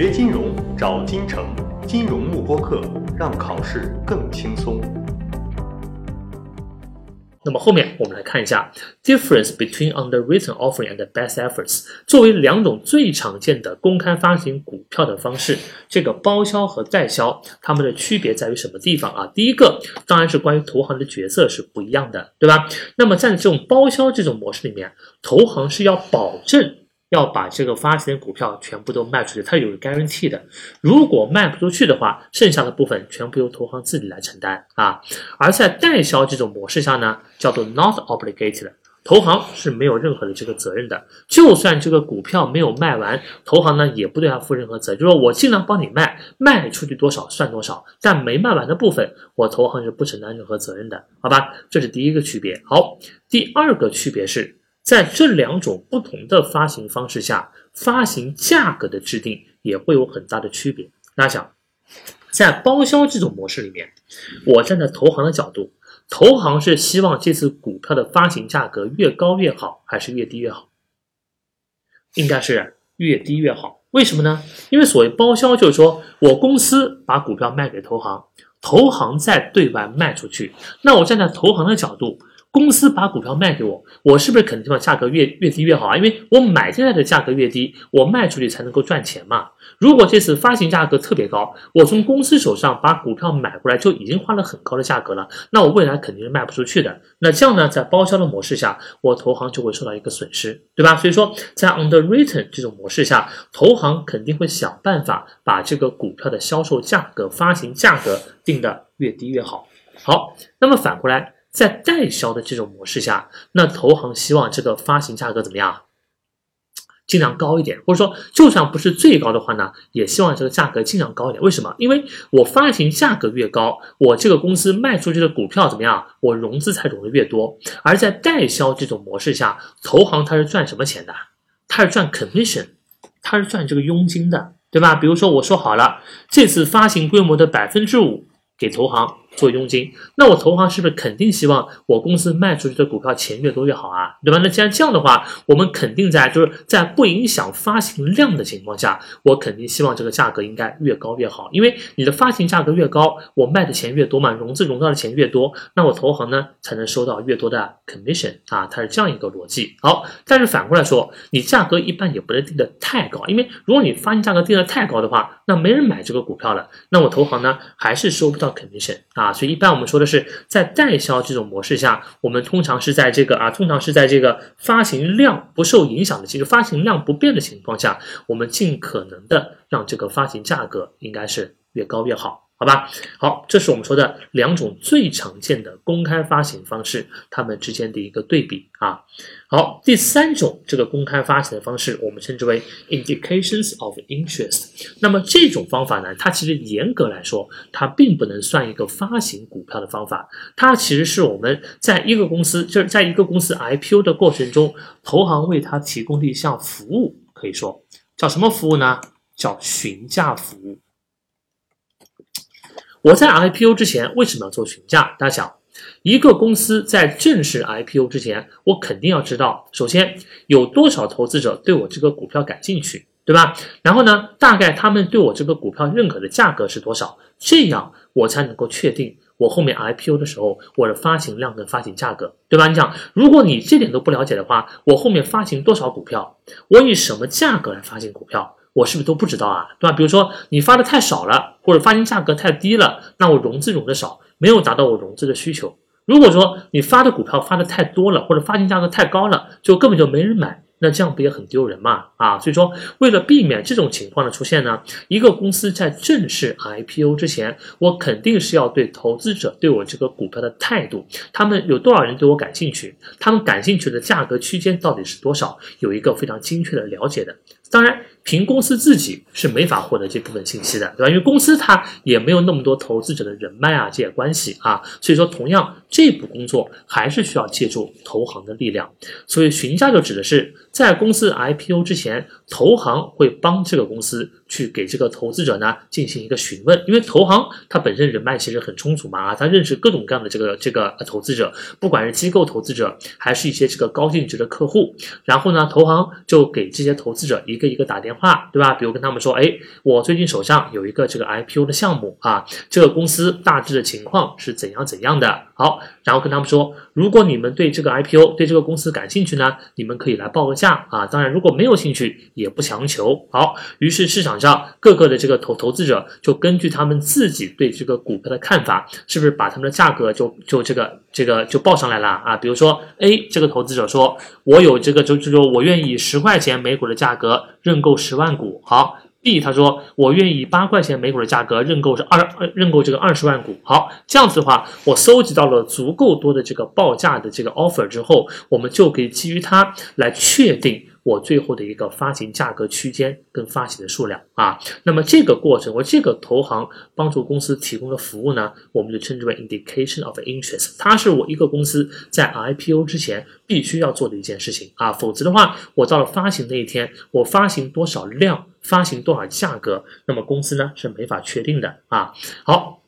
学金融找金城，金融慕播课，让考试更轻松。那么后面我们来看一下 difference between underwritten offering and best efforts 作为两种最常见的公开发行股票的方式，这个包销和代销它们的区别在于什么地方啊？第一个当然是关于投行的角色是不一样的，对吧？那么在这种包销这种模式里面，投行是要保证。要把这个发行的股票全部都卖出去，它有 guarantee 的。如果卖不出去的话，剩下的部分全部由投行自己来承担啊。而在代销这种模式下呢，叫做 not obligated，投行是没有任何的这个责任的。就算这个股票没有卖完，投行呢也不对它负任何责，就是说我尽量帮你卖，卖出去多少算多少，但没卖完的部分，我投行是不承担任何责任的，好吧？这是第一个区别。好，第二个区别是。在这两种不同的发行方式下，发行价格的制定也会有很大的区别。大家想，在包销这种模式里面，我站在投行的角度，投行是希望这次股票的发行价格越高越好，还是越低越好？应该是越低越好。为什么呢？因为所谓包销，就是说我公司把股票卖给投行，投行再对外卖出去。那我站在投行的角度。公司把股票卖给我，我是不是肯定希望价格越越低越好啊？因为我买进来的价格越低，我卖出去才能够赚钱嘛。如果这次发行价格特别高，我从公司手上把股票买过来就已经花了很高的价格了，那我未来肯定是卖不出去的。那这样呢，在包销的模式下，我投行就会受到一个损失，对吧？所以说，在 underwritten 这种模式下，投行肯定会想办法把这个股票的销售价格、发行价格定的越低越好。好，那么反过来。在代销的这种模式下，那投行希望这个发行价格怎么样？尽量高一点，或者说就算不是最高的话呢，也希望这个价格尽量高一点。为什么？因为我发行价格越高，我这个公司卖出去的股票怎么样？我融资才融的越多。而在代销这种模式下，投行它是赚什么钱的？它是赚 commission，它是赚这个佣金的，对吧？比如说我说好了，这次发行规模的百分之五给投行。做佣金，那我投行是不是肯定希望我公司卖出去的股票钱越多越好啊？对吧？那既然这样的话，我们肯定在就是在不影响发行量的情况下，我肯定希望这个价格应该越高越好，因为你的发行价格越高，我卖的钱越多嘛，融资融到的钱越多，那我投行呢才能收到越多的 commission 啊，它是这样一个逻辑。好，但是反过来说，你价格一般也不能定的太高，因为如果你发行价格定的太高的话，那没人买这个股票了，那我投行呢还是收不到 commission 啊。所以一般我们说的是在代销这种模式下，我们通常是在这个啊，通常是在这个发行量不受影响的，其实发行量不变的情况下，我们尽可能的让这个发行价格应该是越高越好。好吧，好，这是我们说的两种最常见的公开发行方式，它们之间的一个对比啊。好，第三种这个公开发行的方式，我们称之为 indications of interest。那么这种方法呢，它其实严格来说，它并不能算一个发行股票的方法，它其实是我们在一个公司，就是在一个公司 IPO 的过程中，投行为它提供的一项服务，可以说叫什么服务呢？叫询价服务。我在 IPO 之前为什么要做询价？大家想，一个公司在正式 IPO 之前，我肯定要知道，首先有多少投资者对我这个股票感兴趣，对吧？然后呢，大概他们对我这个股票认可的价格是多少？这样我才能够确定我后面 IPO 的时候我的发行量跟发行价格，对吧？你想，如果你这点都不了解的话，我后面发行多少股票，我以什么价格来发行股票？我是不是都不知道啊？对吧？比如说你发的太少了，或者发行价格太低了，那我融资融的少，没有达到我融资的需求。如果说你发的股票发的太多了，或者发行价格太高了，就根本就没人买。那这样不也很丢人嘛？啊，所以说为了避免这种情况的出现呢，一个公司在正式 IPO 之前，我肯定是要对投资者对我这个股票的态度，他们有多少人对我感兴趣，他们感兴趣的价格区间到底是多少，有一个非常精确的了解的。当然，凭公司自己是没法获得这部分信息的，对吧？因为公司它也没有那么多投资者的人脉啊，这些关系啊，所以说同样这步工作还是需要借助投行的力量。所以询价就指的是。在公司 IPO 之前，投行会帮这个公司去给这个投资者呢进行一个询问，因为投行它本身人脉其实很充足嘛啊，他认识各种各样的这个这个投资者，不管是机构投资者还是一些这个高净值的客户，然后呢，投行就给这些投资者一个一个打电话，对吧？比如跟他们说，哎，我最近手上有一个这个 IPO 的项目啊，这个公司大致的情况是怎样怎样的。好，然后跟他们说，如果你们对这个 IPO 对这个公司感兴趣呢，你们可以来报个价啊。当然，如果没有兴趣，也不强求。好，于是市场上各个的这个投投资者就根据他们自己对这个股票的看法，是不是把他们的价格就就这个这个就报上来了啊？比如说 A 这个投资者说，我有这个就就说我愿意十块钱每股的价格认购十万股。好。B 他说我愿意八块钱每股的价格认购是二认购这个二十万股。好，这样子的话，我搜集到了足够多的这个报价的这个 offer 之后，我们就可以基于它来确定。我最后的一个发行价格区间跟发行的数量啊，那么这个过程，我这个投行帮助公司提供的服务呢，我们就称之为 indication of interest，它是我一个公司在 IPO 之前必须要做的一件事情啊，否则的话，我到了发行那一天，我发行多少量，发行多少价格，那么公司呢是没法确定的啊。好。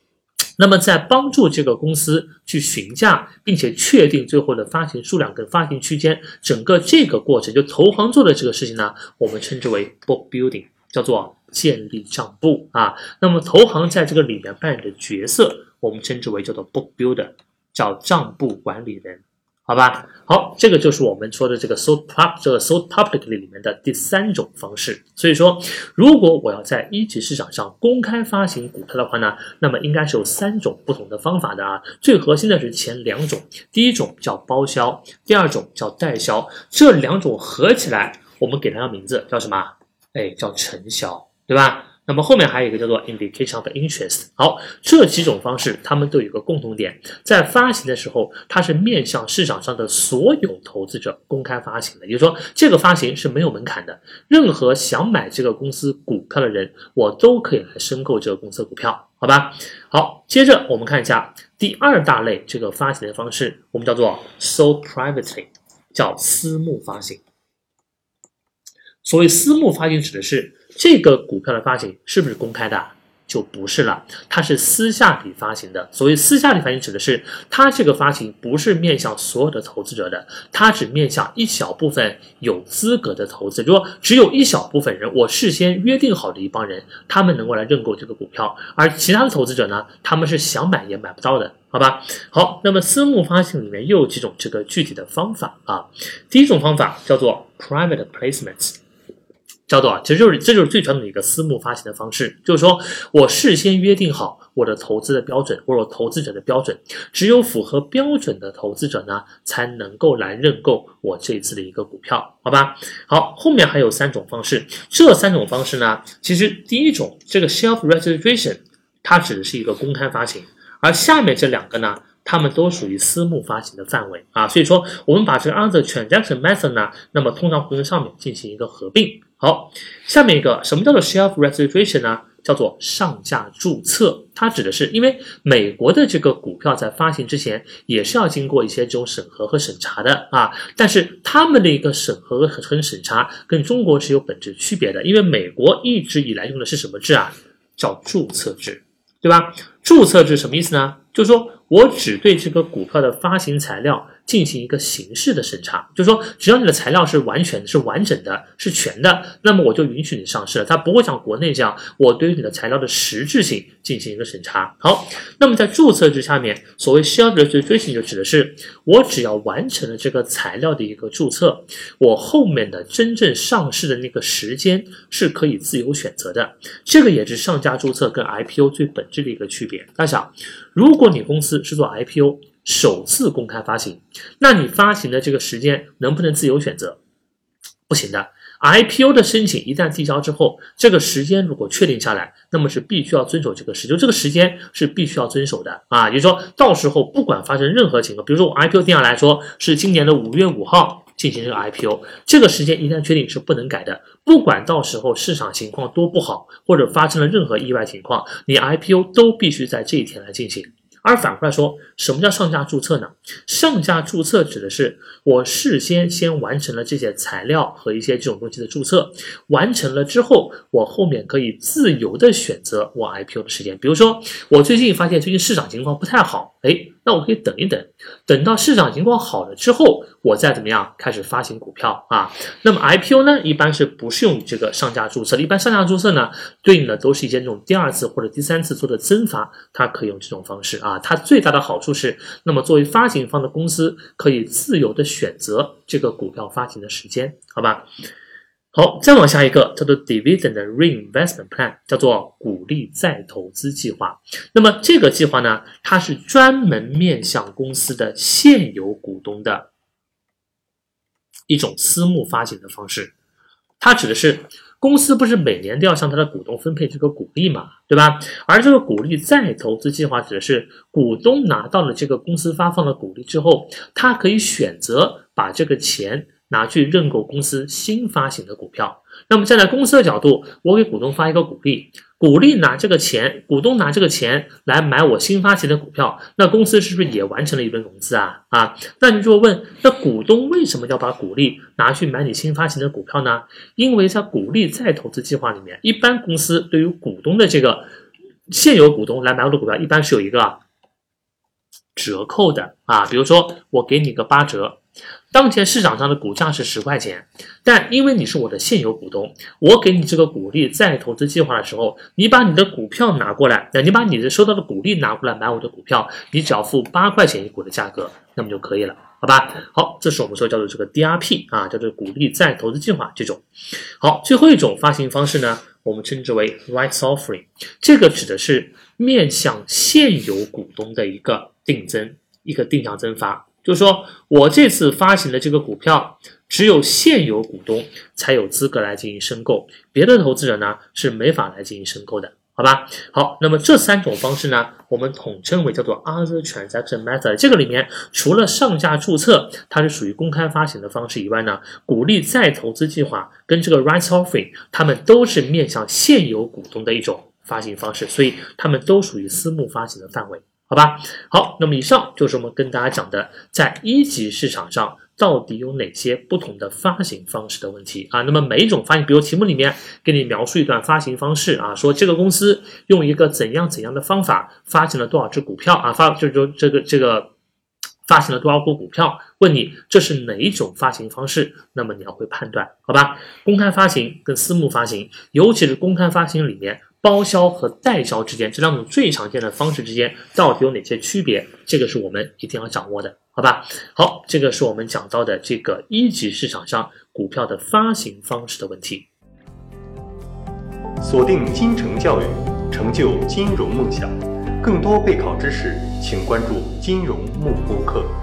那么，在帮助这个公司去询价，并且确定最后的发行数量跟发行区间，整个这个过程，就投行做的这个事情呢，我们称之为 book building，叫做建立账簿啊。那么，投行在这个里面扮演的角色，我们称之为叫做 book builder，叫账簿管理人。好吧，好，这个就是我们说的这个 sold pub 这个 sold publicly 里面的第三种方式。所以说，如果我要在一级市场上公开发行股票的话呢，那么应该是有三种不同的方法的啊。最核心的是前两种，第一种叫包销，第二种叫代销。这两种合起来，我们给它个名字叫什么？哎，叫承销，对吧？那么后面还有一个叫做 indication of interest。好，这几种方式，它们都有一个共同点，在发行的时候，它是面向市场上的所有投资者公开发行的，也就是说，这个发行是没有门槛的，任何想买这个公司股票的人，我都可以来申购这个公司股票，好吧？好，接着我们看一下第二大类这个发行的方式，我们叫做 s o privately，叫私募发行。所谓私募发行，指的是。这个股票的发行是不是公开的？就不是了，它是私下里发行的。所谓私下里发行，指的是它这个发行不是面向所有的投资者的，它只面向一小部分有资格的投资。如果只有一小部分人，我事先约定好的一帮人，他们能够来认购这个股票，而其他的投资者呢，他们是想买也买不到的，好吧？好，那么私募发行里面又有几种这个具体的方法啊？第一种方法叫做 private placements。叫做，其实就是这就是最传统的一个私募发行的方式，就是说我事先约定好我的投资的标准，或者投资者的标准，只有符合标准的投资者呢，才能够来认购我这次的一个股票，好吧？好，后面还有三种方式，这三种方式呢，其实第一种这个 shelf registration，它指的是一个公开发行，而下面这两个呢。它们都属于私募发行的范围啊，所以说我们把这个 other transaction method 呢，那么通常会跟上面进行一个合并。好，下面一个什么叫做 shelf registration 呢？叫做上架注册，它指的是因为美国的这个股票在发行之前也是要经过一些这种审核和审查的啊，但是他们的一个审核和和审查跟中国是有本质区别的，因为美国一直以来用的是什么制啊？叫注册制，对吧？注册制什么意思呢？就是说。我只对这个股票的发行材料进行一个形式的审查，就是说，只要你的材料是完全、是完整的、是全的，那么我就允许你上市了。它不会像国内这样，我对于你的材料的实质性进行一个审查。好，那么在注册制下面，所谓 shelf registration 就指的是，我只要完成了这个材料的一个注册，我后面的真正上市的那个时间是可以自由选择的。这个也是上架注册跟 IPO 最本质的一个区别。大家想，如果你公司是做 IPO 首次公开发行，那你发行的这个时间能不能自由选择？不行的。IPO 的申请一旦递交之后，这个时间如果确定下来，那么是必须要遵守这个时，就这个时间是必须要遵守的啊。也就是说到时候不管发生任何情况，比如说我 IPO 定下来说是今年的五月五号进行这个 IPO，这个时间一旦确定是不能改的。不管到时候市场情况多不好，或者发生了任何意外情况，你 IPO 都必须在这一天来进行。而反过来说，什么叫上架注册呢？上架注册指的是我事先先完成了这些材料和一些这种东西的注册，完成了之后，我后面可以自由的选择我 IPO 的时间。比如说，我最近发现最近市场情况不太好。哎，那我可以等一等，等到市场情况好了之后，我再怎么样开始发行股票啊？那么 IPO 呢，一般是不适用于这个上架注册的，一般上架注册呢，对应的都是一些这种第二次或者第三次做的增发，它可以用这种方式啊。它最大的好处是，那么作为发行方的公司可以自由的选择这个股票发行的时间，好吧？好，再往下一个叫做 Dividend Reinvestment Plan，叫做鼓励再投资计划。那么这个计划呢，它是专门面向公司的现有股东的一种私募发行的方式。它指的是公司不是每年都要向它的股东分配这个股利嘛，对吧？而这个鼓励再投资计划指的是股东拿到了这个公司发放的股利之后，他可以选择把这个钱。拿去认购公司新发行的股票，那么站在公司的角度，我给股东发一个股利，股利拿这个钱，股东拿这个钱来买我新发行的股票，那公司是不是也完成了一轮融资啊？啊，那你就问，那股东为什么要把股利拿去买你新发行的股票呢？因为在股利再投资计划里面，一般公司对于股东的这个现有股东来买我的股票，一般是有一个折扣的啊，比如说我给你个八折。当前市场上的股价是十块钱，但因为你是我的现有股东，我给你这个股利再投资计划的时候，你把你的股票拿过来，那你把你的收到的股利拿过来买我的股票，你只要付八块钱一股的价格，那么就可以了，好吧？好，这是我们说叫做这个 DRP 啊，叫做股利再投资计划这种。好，最后一种发行方式呢，我们称之为 Rights Offering，这个指的是面向现有股东的一个定增，一个定向增发。就是说我这次发行的这个股票，只有现有股东才有资格来进行申购，别的投资者呢是没法来进行申购的，好吧？好，那么这三种方式呢，我们统称为叫做 Other Transaction Method。这个里面除了上架注册，它是属于公开发行的方式以外呢，鼓励再投资计划跟这个 Rights Offering，它们都是面向现有股东的一种发行方式，所以它们都属于私募发行的范围。好吧，好，那么以上就是我们跟大家讲的，在一级市场上到底有哪些不同的发行方式的问题啊？那么每一种发行，比如题目里面给你描述一段发行方式啊，说这个公司用一个怎样怎样的方法发行了多少只股票啊，发就是说这个这个发行了多少股股票，问你这是哪一种发行方式，那么你要会判断，好吧？公开发行跟私募发行，尤其是公开发行里面。包销和代销之间这两种最常见的方式之间到底有哪些区别？这个是我们一定要掌握的，好吧？好，这个是我们讲到的这个一级市场上股票的发行方式的问题。锁定金城教育，成就金融梦想。更多备考知识，请关注金融慕课课。